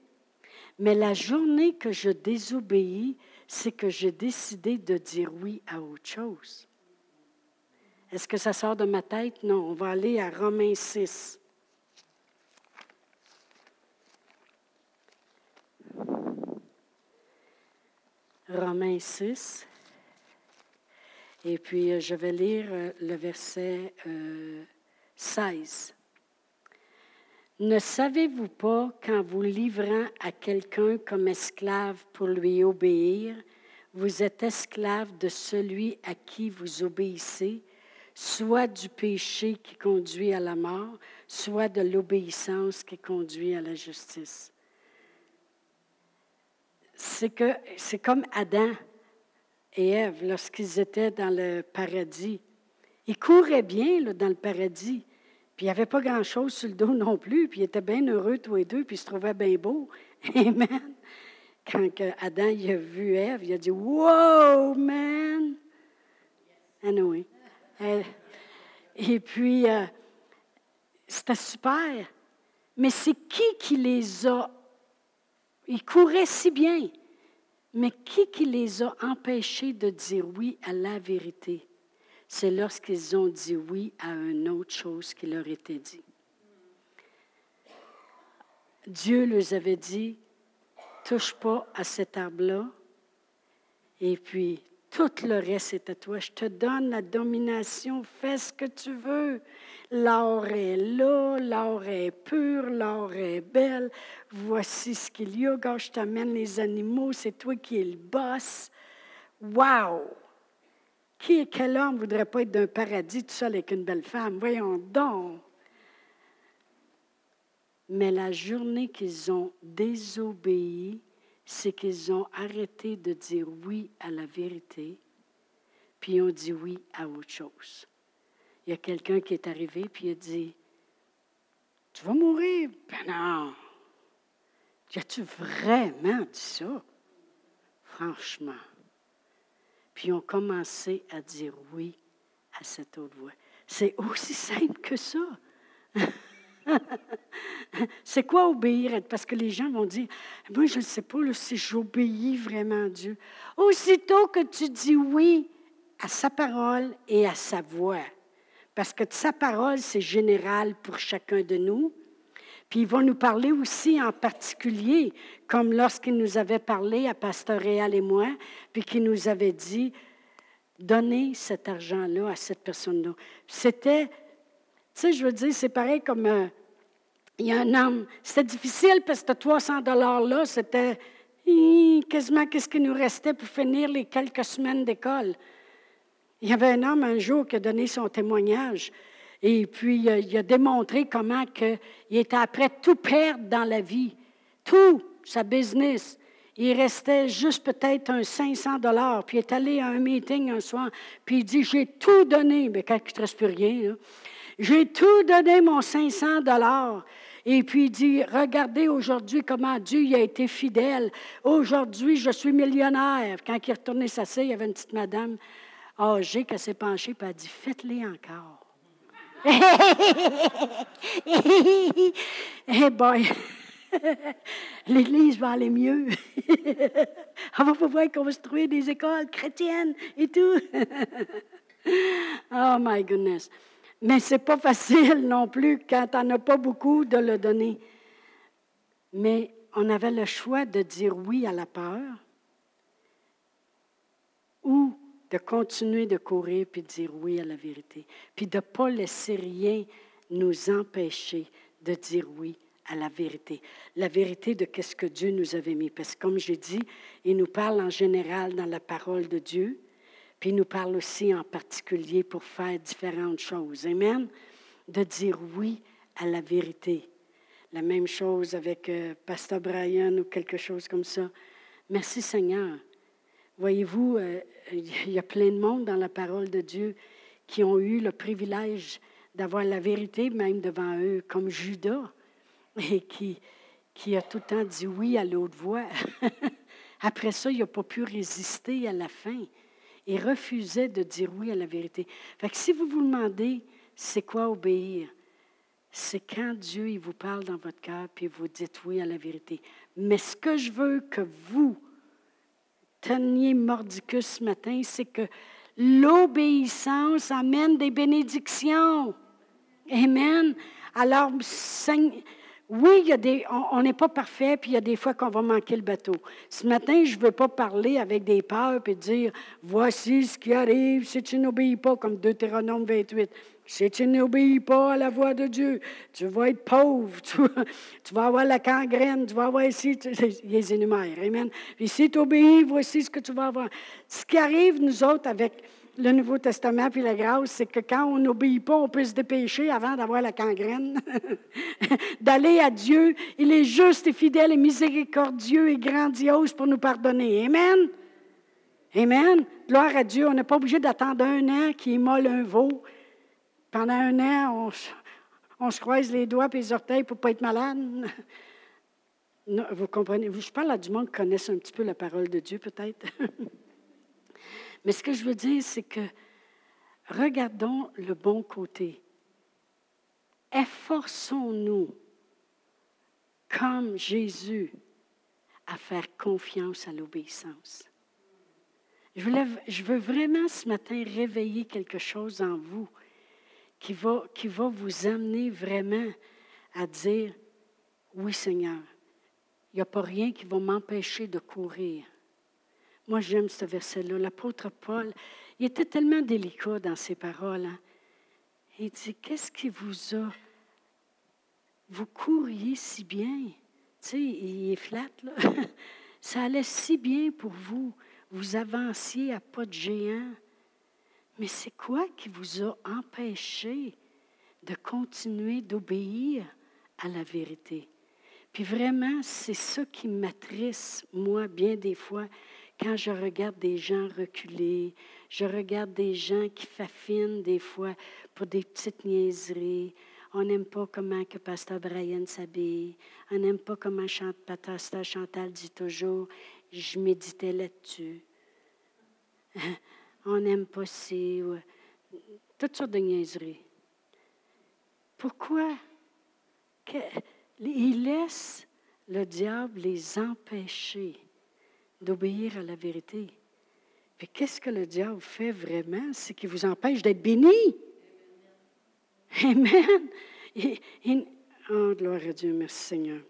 Mais la journée que je désobéis, c'est que j'ai décidé de dire oui à autre chose. Est-ce que ça sort de ma tête? Non, on va aller à Romains 6. Romains 6. Et puis, euh, je vais lire euh, le verset 16. Ne savez-vous pas qu'en vous livrant à quelqu'un comme esclave pour lui obéir, vous êtes esclave de celui à qui vous obéissez, soit du péché qui conduit à la mort, soit de l'obéissance qui conduit à la justice? C'est que c'est comme Adam et Ève lorsqu'ils étaient dans le paradis. Ils couraient bien dans le paradis, il n'y avait pas grand-chose sur le dos non plus, puis ils étaient bien heureux tous les deux, puis ils se trouvaient bien beaux. (laughs) Amen. Quand Adam a vu Ève, il a dit Wow, man! Anyway. Euh, et puis, euh, c'était super. Mais c'est qui qui les a... Ils couraient si bien. Mais qui qui les a empêchés de dire oui à la vérité? C'est lorsqu'ils ont dit oui à une autre chose qui leur était dit. Dieu leur avait dit, touche pas à cet arbre-là. Et puis, tout le reste est à toi. Je te donne la domination. Fais ce que tu veux. L'or est là, l'or est pur, l'or est belle. Voici ce qu'il y a. Quand je t'amène les animaux, c'est toi qui es le boss. Wow! Qui, quel homme voudrait pas être d'un paradis tout seul avec une belle femme? Voyons donc. Mais la journée qu'ils ont désobéi, c'est qu'ils ont arrêté de dire oui à la vérité, puis ont dit oui à autre chose. Il y a quelqu'un qui est arrivé, puis a dit, Tu vas mourir? Ben non. As-tu vraiment dit ça? Franchement. Puis ils ont commencé à dire oui à cette autre voix. C'est aussi simple que ça. (laughs) c'est quoi obéir? Parce que les gens vont dire, moi, je ne sais pas si j'obéis vraiment à Dieu. Aussitôt que tu dis oui à sa parole et à sa voix, parce que sa parole, c'est général pour chacun de nous, puis il va nous parler aussi en particulier, comme lorsqu'il nous avait parlé à Pasteur Réal et moi, puis qu'il nous avait dit, donnez cet argent-là à cette personne-là. C'était tu sais, je veux dire, c'est pareil comme euh, il y a un homme. C'était difficile parce que 300 dollars-là, c'était quasiment qu'est-ce qui nous restait pour finir les quelques semaines d'école. Il y avait un homme un jour qui a donné son témoignage. Et puis, euh, il a démontré comment que il était après tout perdre dans la vie. Tout, sa business. Il restait juste peut-être un 500 dollars. Puis il est allé à un meeting un soir. Puis il dit, j'ai tout donné. Mais quand il ne te reste plus rien, j'ai tout donné mon 500 dollars. Et puis il dit, regardez aujourd'hui comment Dieu a été fidèle. Aujourd'hui, je suis millionnaire. Quand il retourné s'asseoir, il y avait une petite madame âgée qui s'est penchée et a dit, faites-les encore. Eh boy, l'Église va aller mieux. On va pouvoir construire des écoles chrétiennes et tout. oh my goodness. Mais ce n'est pas facile non plus quand on n'a pas beaucoup de le donner. Mais on avait le choix de dire oui à la peur ou de continuer de courir puis de dire oui à la vérité. Puis de ne pas laisser rien nous empêcher de dire oui à la vérité. La vérité de qu'est-ce que Dieu nous avait mis. Parce que comme j'ai dit, il nous parle en général dans la parole de Dieu. Puis il nous parle aussi en particulier pour faire différentes choses. Amen? De dire oui à la vérité. La même chose avec euh, Pasteur Brian ou quelque chose comme ça. Merci Seigneur. Voyez-vous, euh, il y a plein de monde dans la parole de Dieu qui ont eu le privilège d'avoir la vérité même devant eux, comme Judas, (laughs) et qui, qui a tout le temps dit oui à l'autre voix. (laughs) Après ça, il n'a pas pu résister à la fin et refusait de dire oui à la vérité. Fait que si vous vous demandez, c'est quoi obéir? C'est quand Dieu il vous parle dans votre cœur, puis vous dites oui à la vérité. Mais ce que je veux que vous teniez mordicus ce matin, c'est que l'obéissance amène des bénédictions. Amen. Alors, oui, il y a des, on n'est pas parfait, puis il y a des fois qu'on va manquer le bateau. Ce matin, je ne veux pas parler avec des peurs et dire voici ce qui arrive si tu n'obéis pas, comme Deutéronome 28. Si tu n'obéis pas à la voix de Dieu, tu vas être pauvre, (laughs) tu vas, avoir la gangrène, tu vas avoir ici, (laughs) les énumère. Amen. Puis si tu obéis, voici ce que tu vas avoir. Ce qui arrive, nous autres, avec le Nouveau Testament puis la grâce, c'est que quand on n'obéit pas, on peut se dépêcher avant d'avoir la gangrène, (laughs) d'aller à Dieu. Il est juste et fidèle et miséricordieux et grandiose pour nous pardonner. Amen. Amen. Gloire à Dieu. On n'est pas obligé d'attendre un an qui molle un veau. Pendant un an, on, se croise les doigts et les orteils pour ne pas être malade. vous comprenez? Je parle à du monde qui connaisse un petit peu la parole de Dieu, peut-être. (laughs) Mais ce que je veux dire, c'est que regardons le bon côté. Efforçons-nous, comme Jésus, à faire confiance à l'obéissance. Je, je veux vraiment ce matin réveiller quelque chose en vous qui va, vous amener vraiment à dire, oui Seigneur, il n'y a pas rien qui va m'empêcher de courir. Moi, j'aime ce verset-là. L'apôtre Paul, il était tellement délicat dans ses paroles. Hein. Il dit, qu'est-ce qui vous a... Vous couriez si bien? Tu sais, il est flat, là. (laughs) Ça allait si bien pour vous. Vous avanciez à pas de géant. Mais c'est quoi qui vous a empêché de continuer d'obéir à la vérité? Puis vraiment, c'est ça qui m'attriste, moi, bien des fois. Quand je regarde des gens reculer, je regarde des gens qui fafinent des fois pour des petites niaiseries. On n'aime pas comment que Pasteur Brian s'habille. On n'aime pas comment chante, Pasteur Chantal dit toujours. Je méditais là-dessus. On n'aime pas si. Toutes sortes de niaiseries. Pourquoi? il laisse le diable les empêcher d'obéir à la vérité? Mais qu'est-ce que le diable fait vraiment? C'est qu'il vous empêche d'être béni. Amen. oh, gloire à Dieu, merci Seigneur.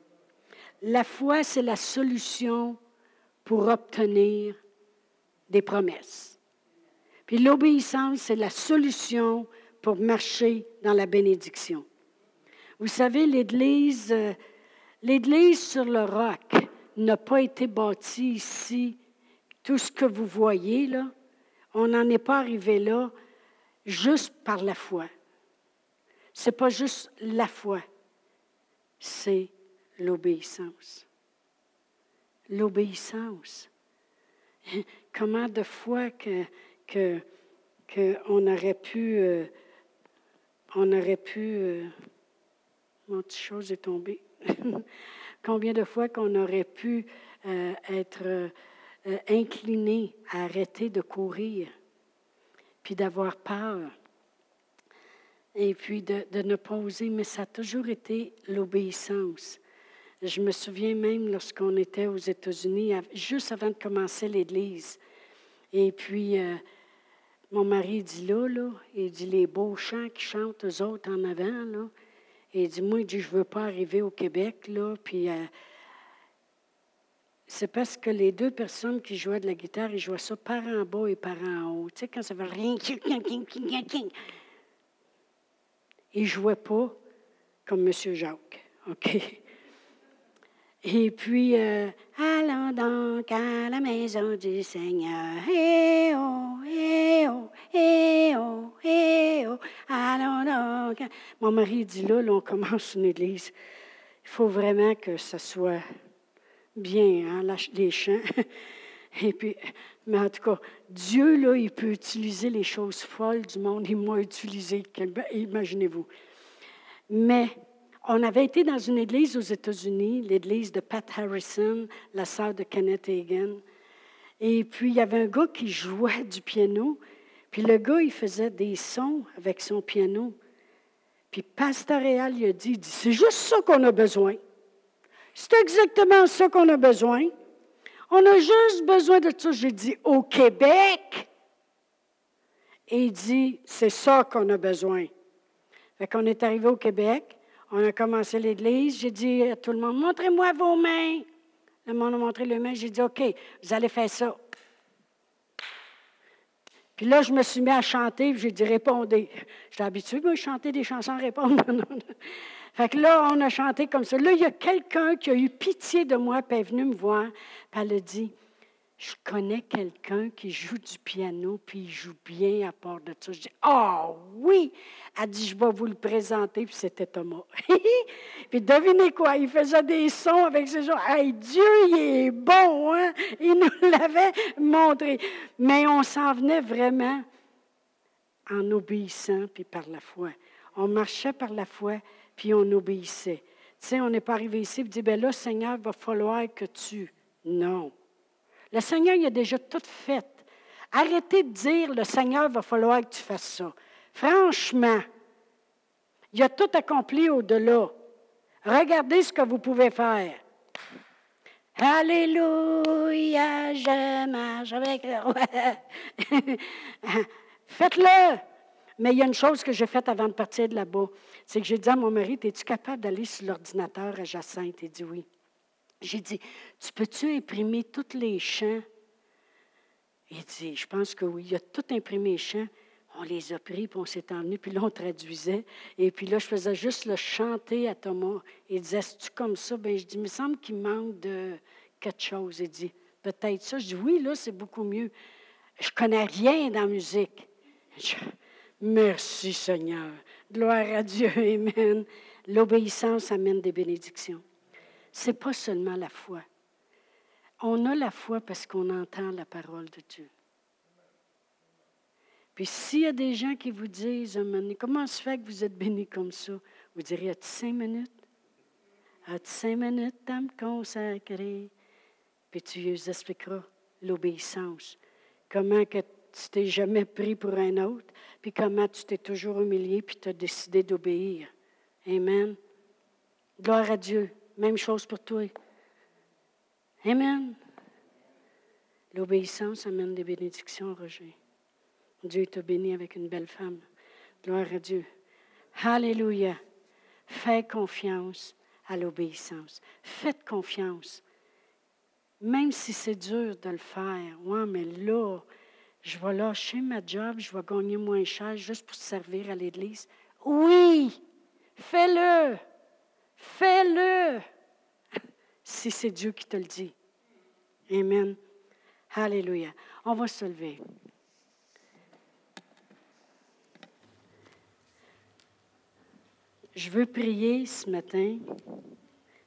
La foi, c'est la solution pour obtenir des promesses. Puis l'obéissance, c'est la solution pour marcher dans la bénédiction. Vous savez, l'Église, euh, l'Église sur le roc, n'a pas été bâti ici. Tout ce que vous voyez là, on n'en est pas arrivé là juste par la foi. Ce n'est pas juste la foi, c'est l'obéissance. L'obéissance. (laughs) Comment de fois que, que, on aurait pu, euh, on aurait pu, euh, mon petit chose est tombé. (laughs) Combien de fois qu'on aurait pu euh, être euh, incliné à arrêter de courir, puis d'avoir peur, et puis de, ne pas oser, mais ça a toujours été l'obéissance. Je me souviens même lorsqu'on était aux États-Unis, juste avant de commencer l'Église, et puis euh, mon mari dit là, là, il dit les beaux chants qui chantent eux autres en avant, là, il dit, moi, il dit, je ne veux pas arriver au Québec, là, puis euh, c'est parce que les deux personnes qui jouaient de la guitare, ils jouaient ça par en bas et par en haut. Tu sais, quand ça fait rien, ils ne jouaient pas comme M. Jacques, OK? Et puis, euh, allons donc à la maison du Seigneur. Oh, eh oh, eh oh, eh oh, donc. Mon mari dit là, là, on commence une église. Il faut vraiment que ça soit bien, hein, les chants. (laughs) Et puis, mais en tout cas, Dieu, là, il peut utiliser les choses folles du monde. Il m'a utilisé, imaginez-vous. Mais on avait été dans une église aux États-Unis, l'église de Pat Harrison, la sœur de Kenneth Hagan. Et puis, il y avait un gars qui jouait du piano. Puis le gars, il faisait des sons avec son piano. Puis Pasteur Réal, il a dit, dit c'est juste ça qu'on a besoin. C'est exactement ça qu'on a besoin. On a juste besoin de ça. J'ai dit, au Québec. Et il dit, c'est ça qu'on a besoin. Fait qu'on est arrivé au Québec. On a commencé l'église. J'ai dit à tout le monde, montrez-moi vos mains. Le monde a montré les mains. J'ai dit, OK, vous allez faire ça. Puis là, je me suis mis à chanter, j'ai dit, répondez. J'étais habitué, de chanter des chansons, répondre. (laughs) Fait que là, on a chanté comme ça. Là, il y a quelqu'un qui a eu pitié de moi, puis est venue me voir, puis elle a dit Je connais quelqu'un qui joue du piano, puis il joue bien à part de ça. Je dis Ah oh, oui Elle dit Je vais vous le présenter, puis c'était Thomas. (laughs) puis devinez quoi Il faisait des sons avec ses gens. Hey, Dieu, il est bon, hein? Il nous (laughs) l'avait montré. Mais on s'en venait vraiment en obéissant, puis par la foi. On marchait par la foi puis on obéissait. Tu sais, on n'est pas arrivé ici et dit, ben là, Seigneur, il va falloir que tu. Non. Le Seigneur, il a déjà tout fait. Arrêtez de dire, le Seigneur, va falloir que tu fasses ça. Franchement, il a tout accompli au-delà. Regardez ce que vous pouvez faire. Alléluia, je marche avec le roi. (laughs) Faites-le. Mais il y a une chose que j'ai faite avant de partir de là-bas. C'est que j'ai dit à mon mari, es-tu capable d'aller sur l'ordinateur à Jacinthe? Il dit oui. J'ai dit, tu peux-tu imprimer tous les chants? Il dit, je pense que oui. Il a tout imprimé les chants. On les a pris, puis on s'est emmenés, puis là, on traduisait. Et puis là, je faisais juste le chanter à Thomas. Il disait, c'est-tu comme ça? Bien, je dis, il me semble qu'il manque de quelque chose. Il dit, peut-être ça. Je dis, oui, là, c'est beaucoup mieux. Je connais rien dans la musique. Merci Seigneur. Gloire à Dieu. Amen. L'obéissance amène des bénédictions. Ce n'est pas seulement la foi. On a la foi parce qu'on entend la parole de Dieu. Puis s'il y a des gens qui vous disent, comment se fait que vous êtes béni comme ça? Vous direz, as-tu cinq minutes? As-tu cinq minutes à me consacrer? Puis tu lui expliqueras l'obéissance. Comment que tu t'es jamais pris pour un autre, puis comment tu t'es toujours humilié, puis tu as décidé d'obéir. Amen. Gloire à Dieu. Même chose pour toi. Amen. L'obéissance amène des bénédictions, Roger. Dieu t'a béni avec une belle femme. Gloire à Dieu. Alléluia. Fais confiance à l'obéissance. Faites confiance. Même si c'est dur de le faire. Ouais, mais là, je vais lâcher ma job, je vais gagner moins cher juste pour servir à l'Église. Oui, fais-le. Fais-le. Si c'est Dieu qui te le dit. Amen. Alléluia. On va se lever. Je veux prier ce matin.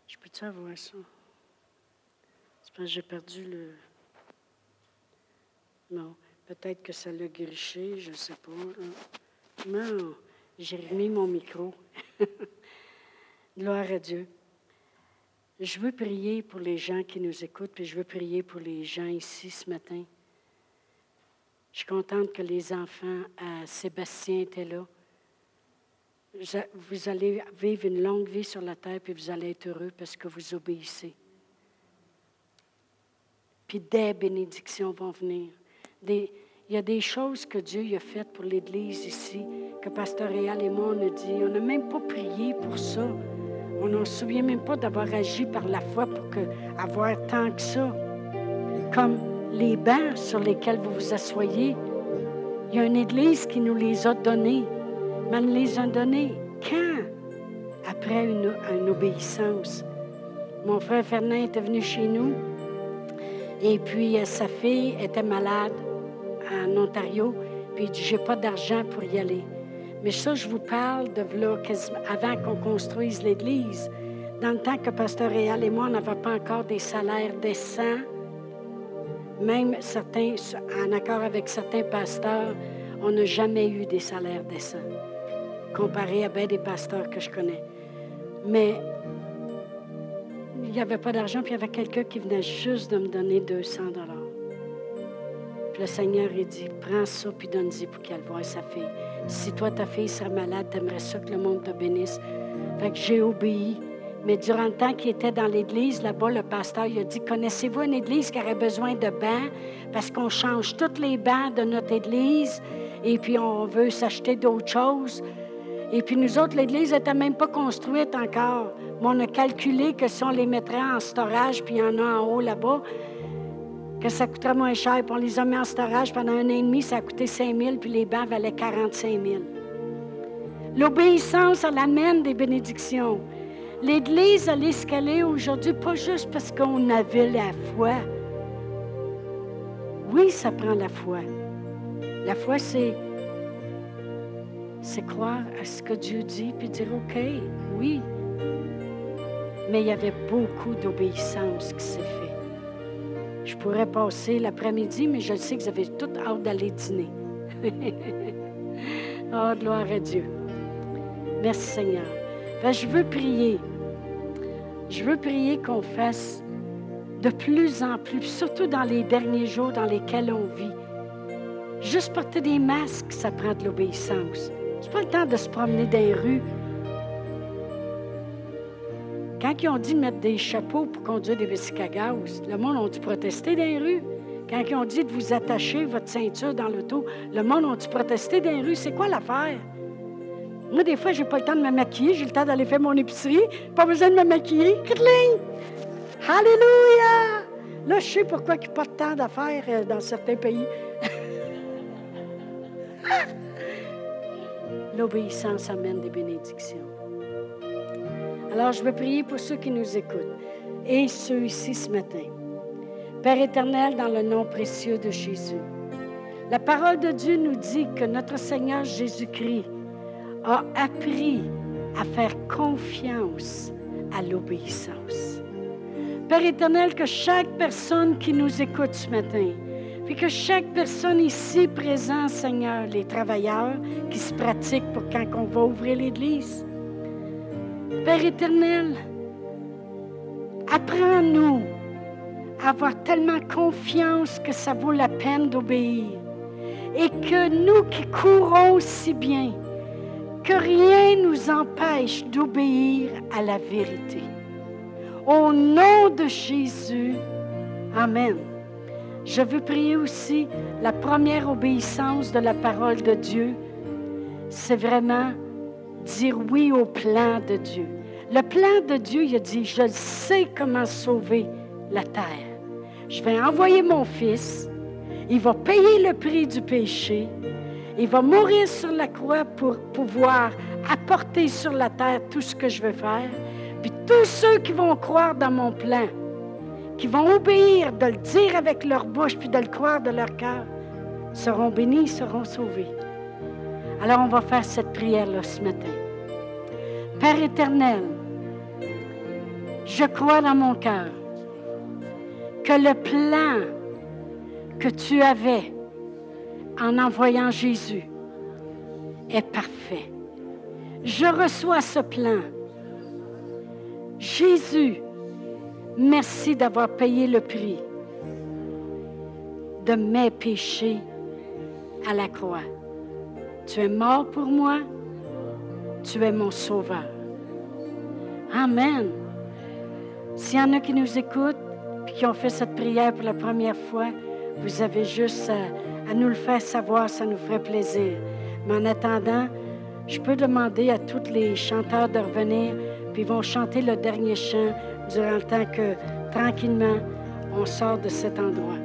Je peux-tu avoir ça? C'est parce que j'ai perdu le. Non. Peut-être que ça l'a griché, je ne sais pas. Non, j'ai remis mon micro. (laughs) Gloire à Dieu. Je veux prier pour les gens qui nous écoutent, puis je veux prier pour les gens ici ce matin. Je suis contente que les enfants à Sébastien étaient là. Vous allez vivre une longue vie sur la terre, puis vous allez être heureux parce que vous obéissez. Puis des bénédictions vont venir il y a des choses que Dieu a faites pour l'Église ici, que Pasteur Réal et moi, on a dit. On n'a même pas prié pour ça. On ne se souvient même pas d'avoir agi par la foi pour avoir tant que ça. Comme les bancs sur lesquels vous vous asseyez. Il y a une Église qui nous les a donnés. Mais elle les a donnés quand? Après une, une obéissance. Mon frère Fernand était venu chez nous et puis euh, sa fille était malade en Ontario, puis il dit J'ai pas d'argent pour y aller. Mais ça, je vous parle de là, avant qu'on construise l'Église. Dans le temps que Pasteur Réal et moi, on n'avait pas encore des salaires décents, même certains, en accord avec certains pasteurs, on n'a jamais eu des salaires décents, comparé à bien des pasteurs que je connais. Mais il n'y avait pas d'argent, puis il y avait quelqu'un qui venait juste de me donner 200 dollars. Le Seigneur, il dit, prends ça, puis donne-y pour qu'elle voie sa fille. Si toi, ta fille serait malade, tu aimerais ça que le monde te bénisse. Fait que j'ai obéi. Mais durant le temps qu'il était dans l'église, là-bas, le pasteur il a dit Connaissez-vous une église qui aurait besoin de bancs? Parce qu'on change tous les bancs de notre église et puis on veut s'acheter d'autres choses. Et puis nous autres, l'église n'était même pas construite encore. Mais on a calculé que si on les mettrait en storage, puis il y en a en haut là-bas, que ça coûterait moins cher. Puis on les a mis en storage pendant un an et demi, ça a coûté 5 000, puis les bancs valaient 45 000. L'obéissance, elle amène des bénédictions. L'Église, elle est ce qu'elle est aujourd'hui, pas juste parce qu'on avait la foi. Oui, ça prend la foi. La foi, c'est, c'est croire à ce que Dieu dit, puis dire, OK, oui. Mais il y avait beaucoup d'obéissance qui s'est fait. Je pourrais passer l'après-midi, mais je sais que vous avez toute hâte d'aller dîner. (laughs) oh, gloire à Dieu. Merci Seigneur. je veux prier. Je veux prier qu'on fasse de plus en plus, surtout dans les derniers jours dans lesquels on vit. Juste porter des masques, ça prend de l'obéissance. C'est pas le temps de se promener dans les rues quand ils ont dit mettre des chapeaux pour conduire des bicycles à le monde a dû protester dans les rues? Quand ils ont dit de vous attacher votre ceinture dans l'auto, le monde a dû protester dans les rues? C'est quoi l'affaire? Moi, des fois, j'ai pas le temps de me maquiller, j'ai le temps d'aller faire mon épicerie, pas besoin de me maquiller. Alléluia! Là, je sais pourquoi il n'y a pas de temps d'affaires euh, dans certains pays. (laughs) L'obéissance amène des bénédictions. Alors, je veux prier pour ceux qui nous écoutent et ceux ici ce matin. Père éternel, dans le nom précieux de Jésus, la parole de Dieu nous dit que notre Seigneur Jésus-Christ a appris à faire confiance à l'obéissance. Père éternel, que chaque personne qui nous écoute ce matin, puis que chaque personne ici présente, Seigneur, les travailleurs qui se pratiquent pour quand on va ouvrir l'Église, Père éternel, apprends-nous à avoir tellement confiance que ça vaut la peine d'obéir. Et que nous qui courons si bien, que rien nous empêche d'obéir à la vérité. Au nom de Jésus, Amen. Je veux prier aussi la première obéissance de la parole de Dieu. C'est vraiment dire oui au plan de Dieu. Le plan de Dieu, il a dit, je sais comment sauver la terre. Je vais envoyer mon fils, il va payer le prix du péché, il va mourir sur la croix pour pouvoir apporter sur la terre tout ce que je veux faire. Puis tous ceux qui vont croire dans mon plan, qui vont obéir, de le dire avec leur bouche, puis de le croire de leur cœur, seront bénis, seront sauvés. Alors on va faire cette prière-là ce matin. Père éternel, je crois dans mon cœur que le plan que tu avais en envoyant Jésus est parfait. Je reçois ce plan. Jésus, merci d'avoir payé le prix de mes péchés à la croix. Tu es mort pour moi, tu es mon sauveur. Amen. S'il y en a qui nous écoutent et qui ont fait cette prière pour la première fois, vous avez juste à, nous le faire savoir, ça nous ferait plaisir. Mais en attendant, je peux demander à tous les chanteurs de revenir, puis ils vont chanter le dernier chant durant le temps que, tranquillement, on sort de cet endroit.